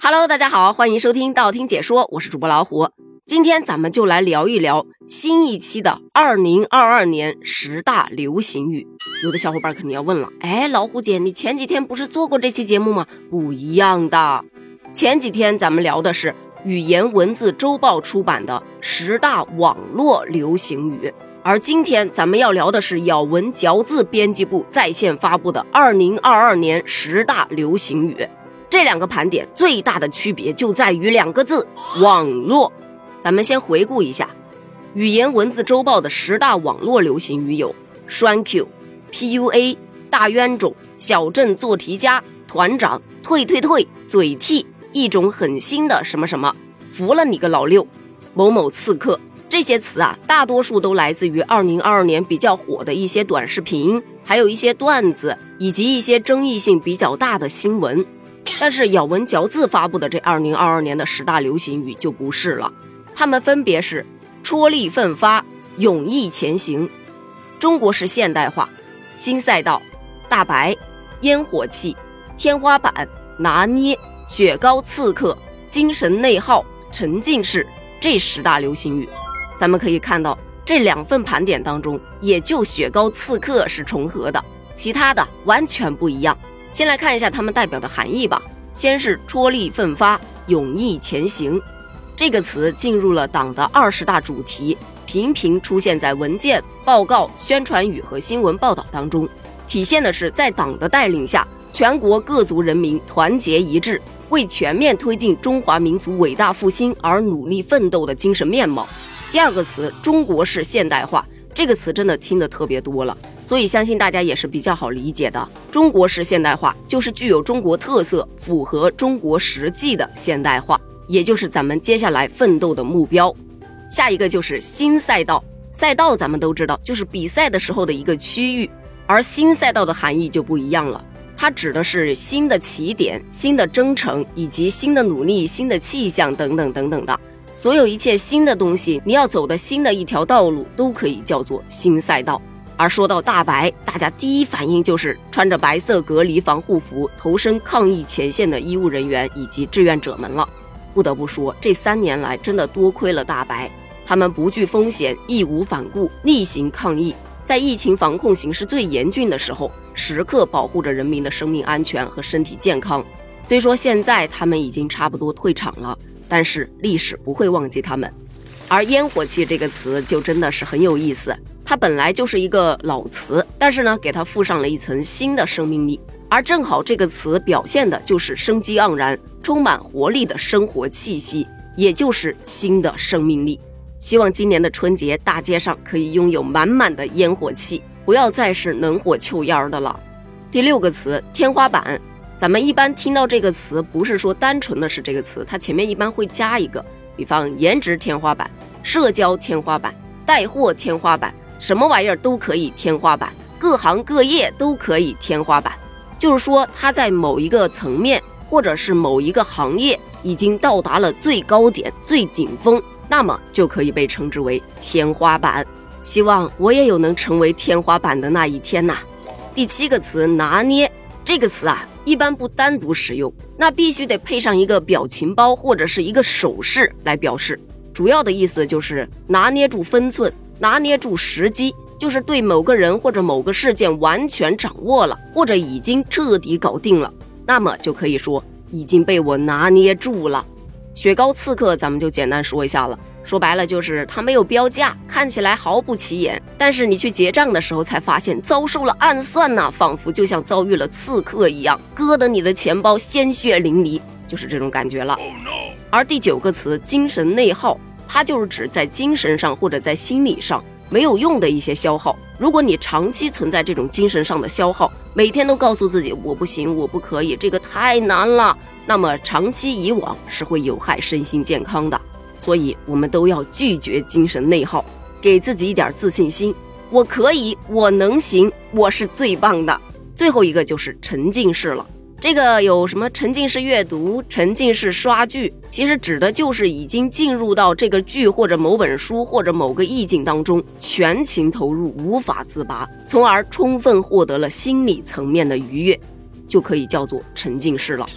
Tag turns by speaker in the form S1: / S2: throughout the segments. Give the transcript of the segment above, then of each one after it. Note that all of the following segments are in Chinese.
S1: Hello，大家好，欢迎收听道听解说，我是主播老虎。今天咱们就来聊一聊新一期的二零二二年十大流行语。有的小伙伴肯定要问了，哎，老虎姐，你前几天不是做过这期节目吗？不一样的，前几天咱们聊的是语言文字周报出版的十大网络流行语，而今天咱们要聊的是咬文嚼字编辑部在线发布的二零二二年十大流行语。这两个盘点最大的区别就在于两个字：网络。咱们先回顾一下，语言文字周报的十大网络流行语有“栓 Q”、“PUA”、“大冤种”、“小镇做题家”、“团长”、“退退退”、“嘴替”、一种很新的什么什么、“服了你个老六”、“某某刺客”这些词啊，大多数都来自于二零二二年比较火的一些短视频，还有一些段子，以及一些争议性比较大的新闻。但是咬文嚼字发布的这二零二二年的十大流行语就不是了，它们分别是戳力奋发、勇毅前行、中国式现代化、新赛道、大白、烟火气、天花板、拿捏、雪糕刺客、精神内耗、沉浸式这十大流行语。咱们可以看到这两份盘点当中，也就雪糕刺客是重合的，其他的完全不一样。先来看一下它们代表的含义吧。先是戳力奋发、勇毅前行，这个词进入了党的二十大主题，频频出现在文件、报告、宣传语和新闻报道当中，体现的是在党的带领下，全国各族人民团结一致，为全面推进中华民族伟大复兴而努力奋斗的精神面貌。第二个词，中国式现代化。这个词真的听得特别多了，所以相信大家也是比较好理解的。中国式现代化就是具有中国特色、符合中国实际的现代化，也就是咱们接下来奋斗的目标。下一个就是新赛道，赛道咱们都知道，就是比赛的时候的一个区域，而新赛道的含义就不一样了，它指的是新的起点、新的征程以及新的努力、新的气象等等等等的。所有一切新的东西，你要走的新的一条道路，都可以叫做新赛道。而说到大白，大家第一反应就是穿着白色隔离防护服投身抗疫前线的医务人员以及志愿者们了。不得不说，这三年来真的多亏了大白，他们不惧风险，义无反顾，逆行抗疫，在疫情防控形势最严峻的时候，时刻保护着人民的生命安全和身体健康。虽说现在他们已经差不多退场了。但是历史不会忘记他们，而烟火气这个词就真的是很有意思。它本来就是一个老词，但是呢，给它附上了一层新的生命力。而正好这个词表现的就是生机盎然、充满活力的生活气息，也就是新的生命力。希望今年的春节大街上可以拥有满满的烟火气，不要再是能火臭烟的了。第六个词，天花板。咱们一般听到这个词，不是说单纯的是这个词，它前面一般会加一个，比方颜值天花板、社交天花板、带货天花板，什么玩意儿都可以天花板，各行各业都可以天花板。就是说，它在某一个层面或者是某一个行业已经到达了最高点、最顶峰，那么就可以被称之为天花板。希望我也有能成为天花板的那一天呐。第七个词，拿捏这个词啊。一般不单独使用，那必须得配上一个表情包或者是一个手势来表示。主要的意思就是拿捏住分寸，拿捏住时机，就是对某个人或者某个事件完全掌握了，或者已经彻底搞定了，那么就可以说已经被我拿捏住了。雪糕刺客，咱们就简单说一下了。说白了就是它没有标价，看起来毫不起眼，但是你去结账的时候才发现遭受了暗算呐，仿佛就像遭遇了刺客一样，割得你的钱包鲜血淋漓，就是这种感觉了。而第九个词精神内耗，它就是指在精神上或者在心理上没有用的一些消耗。如果你长期存在这种精神上的消耗，每天都告诉自己我不行，我不可以，这个太难了，那么长期以往是会有害身心健康的。所以，我们都要拒绝精神内耗，给自己一点自信心。我可以，我能行，我是最棒的。最后一个就是沉浸式了。这个有什么沉浸式阅读、沉浸式刷剧？其实指的就是已经进入到这个剧或者某本书或者某个意境当中，全情投入，无法自拔，从而充分获得了心理层面的愉悦，就可以叫做沉浸式了。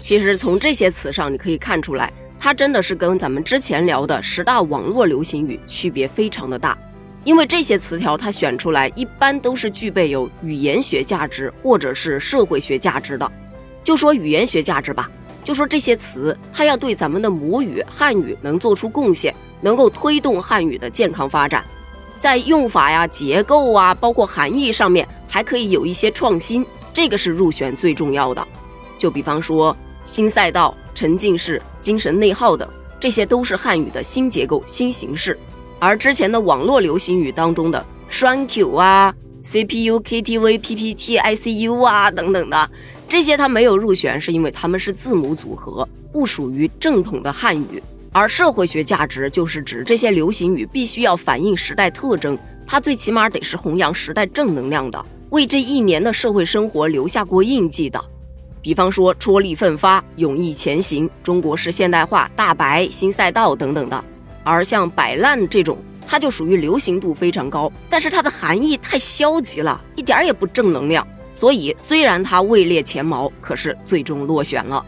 S1: 其实从这些词上，你可以看出来，它真的是跟咱们之前聊的十大网络流行语区别非常的大。因为这些词条它选出来，一般都是具备有语言学价值或者是社会学价值的。就说语言学价值吧，就说这些词，它要对咱们的母语汉语能做出贡献，能够推动汉语的健康发展，在用法呀、结构啊，包括含义上面，还可以有一些创新，这个是入选最重要的。就比方说新赛道、沉浸式、精神内耗等，这些都是汉语的新结构、新形式。而之前的网络流行语当中的栓 Q 啊、CPU、KTV、PPT、ICU 啊等等的这些，它没有入选，是因为它们是字母组合，不属于正统的汉语。而社会学价值就是指这些流行语必须要反映时代特征，它最起码得是弘扬时代正能量的，为这一年的社会生活留下过印记的。比方说戳力奋发、勇毅前行、中国式现代化、大白、新赛道等等的。而像摆烂这种，它就属于流行度非常高，但是它的含义太消极了，一点也不正能量。所以虽然它位列前茅，可是最终落选了。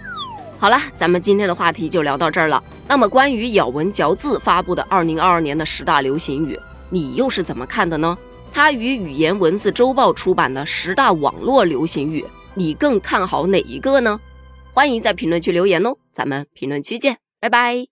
S1: 好了，咱们今天的话题就聊到这儿了。那么关于咬文嚼字发布的二零二二年的十大流行语，你又是怎么看的呢？它与语言文字周报出版的十大网络流行语，你更看好哪一个呢？欢迎在评论区留言哦，咱们评论区见，拜拜。